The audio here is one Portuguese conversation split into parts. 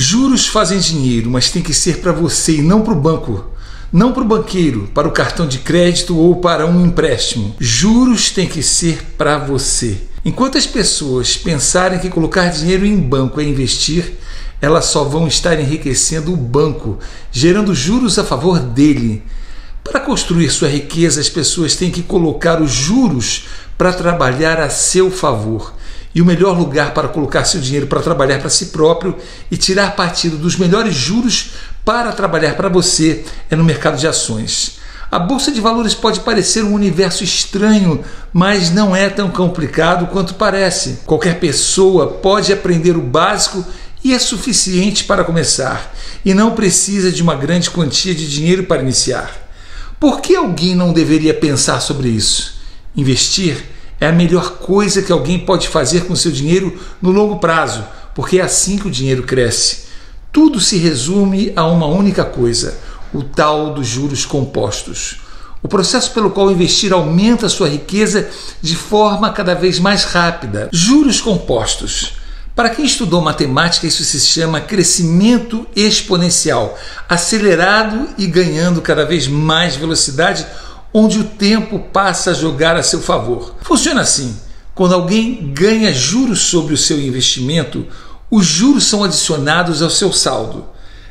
Juros fazem dinheiro, mas tem que ser para você e não para o banco. Não para o banqueiro, para o cartão de crédito ou para um empréstimo. Juros tem que ser para você. Enquanto as pessoas pensarem que colocar dinheiro em banco é investir, elas só vão estar enriquecendo o banco, gerando juros a favor dele. Para construir sua riqueza, as pessoas têm que colocar os juros para trabalhar a seu favor. E o melhor lugar para colocar seu dinheiro para trabalhar para si próprio e tirar partido dos melhores juros para trabalhar para você é no mercado de ações. A bolsa de valores pode parecer um universo estranho, mas não é tão complicado quanto parece. Qualquer pessoa pode aprender o básico e é suficiente para começar, e não precisa de uma grande quantia de dinheiro para iniciar. Por que alguém não deveria pensar sobre isso? Investir é a melhor coisa que alguém pode fazer com seu dinheiro no longo prazo, porque é assim que o dinheiro cresce. Tudo se resume a uma única coisa: o tal dos juros compostos. O processo pelo qual investir aumenta sua riqueza de forma cada vez mais rápida. Juros compostos. Para quem estudou matemática, isso se chama crescimento exponencial, acelerado e ganhando cada vez mais velocidade, onde o tempo passa a jogar a seu favor. Funciona assim: quando alguém ganha juros sobre o seu investimento, os juros são adicionados ao seu saldo.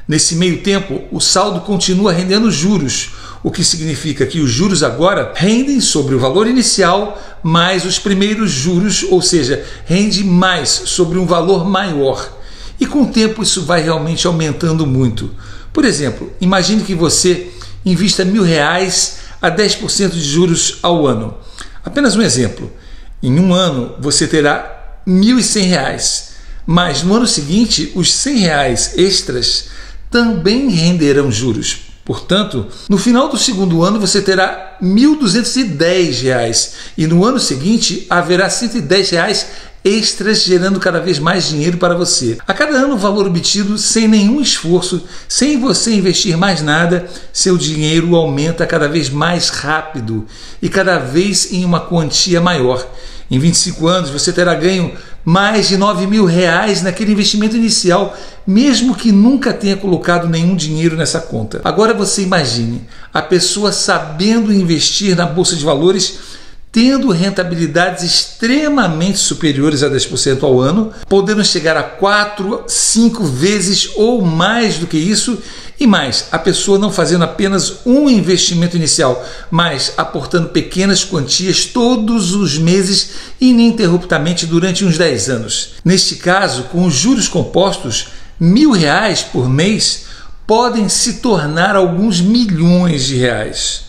Nesse meio tempo, o saldo continua rendendo juros, o que significa que os juros agora rendem sobre o valor inicial mais os primeiros juros, ou seja, rende mais sobre um valor maior. E com o tempo isso vai realmente aumentando muito. Por exemplo, imagine que você invista mil reais a 10% de juros ao ano. Apenas um exemplo. Em um ano você terá R$ 1.100, mas no ano seguinte os 100 reais extras também renderão juros. Portanto, no final do segundo ano você terá R$ 1.210 e no ano seguinte haverá 110 reais extras gerando cada vez mais dinheiro para você. A cada ano o valor obtido sem nenhum esforço, sem você investir mais nada, seu dinheiro aumenta cada vez mais rápido e cada vez em uma quantia maior. Em 25 anos você terá ganho mais de 9 mil reais naquele investimento inicial, mesmo que nunca tenha colocado nenhum dinheiro nessa conta. Agora você imagine a pessoa sabendo investir na bolsa de valores tendo rentabilidades extremamente superiores a 10% ao ano, podendo chegar a 4, 5 vezes ou mais do que isso, e mais, a pessoa não fazendo apenas um investimento inicial, mas aportando pequenas quantias todos os meses ininterruptamente durante uns 10 anos. Neste caso, com os juros compostos, mil reais por mês podem se tornar alguns milhões de reais.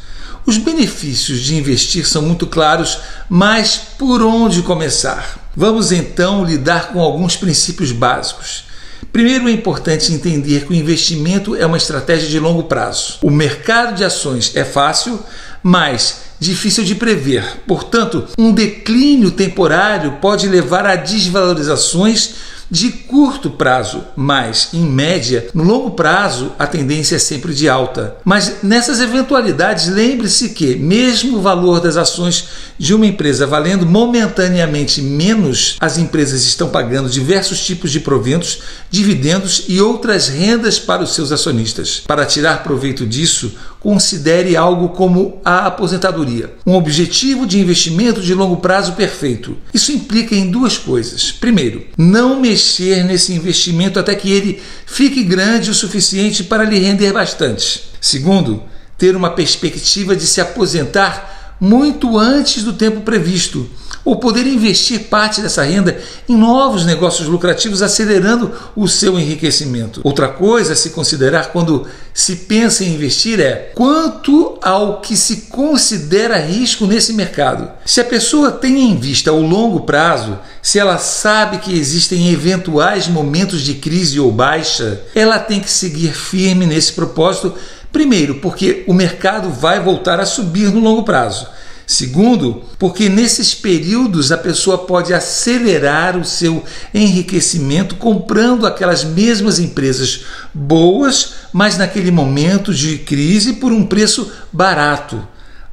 Os benefícios de investir são muito claros, mas por onde começar? Vamos então lidar com alguns princípios básicos. Primeiro, é importante entender que o investimento é uma estratégia de longo prazo. O mercado de ações é fácil, mas difícil de prever. Portanto, um declínio temporário pode levar a desvalorizações de curto prazo, mas em média, no longo prazo, a tendência é sempre de alta. Mas nessas eventualidades, lembre-se que, mesmo o valor das ações de uma empresa valendo momentaneamente menos, as empresas estão pagando diversos tipos de proventos, dividendos e outras rendas para os seus acionistas. Para tirar proveito disso, considere algo como a aposentadoria, um objetivo de investimento de longo prazo perfeito. Isso implica em duas coisas. Primeiro, não mexer nesse investimento até que ele fique grande o suficiente para lhe render bastante. Segundo, ter uma perspectiva de se aposentar muito antes do tempo previsto ou poder investir parte dessa renda em novos negócios lucrativos, acelerando o seu enriquecimento. Outra coisa a se considerar quando se pensa em investir é quanto ao que se considera risco nesse mercado. Se a pessoa tem em vista o longo prazo, se ela sabe que existem eventuais momentos de crise ou baixa, ela tem que seguir firme nesse propósito. Primeiro, porque o mercado vai voltar a subir no longo prazo. Segundo, porque nesses períodos a pessoa pode acelerar o seu enriquecimento comprando aquelas mesmas empresas boas, mas naquele momento de crise por um preço barato.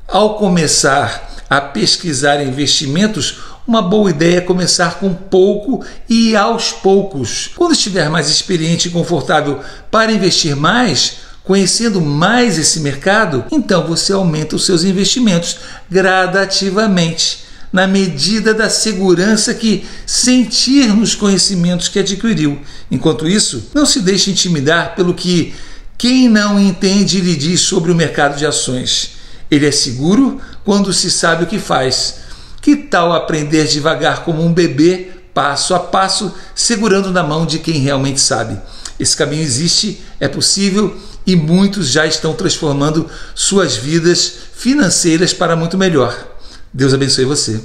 Ao começar a pesquisar investimentos, uma boa ideia é começar com pouco e aos poucos. Quando estiver mais experiente e confortável para investir mais, conhecendo mais esse mercado, então você aumenta os seus investimentos gradativamente, na medida da segurança que sentir nos conhecimentos que adquiriu. Enquanto isso, não se deixe intimidar pelo que quem não entende lhe diz sobre o mercado de ações. Ele é seguro quando se sabe o que faz. Que tal aprender devagar como um bebê, passo a passo, segurando na mão de quem realmente sabe? Esse caminho existe, é possível e muitos já estão transformando suas vidas financeiras para muito melhor. Deus abençoe você.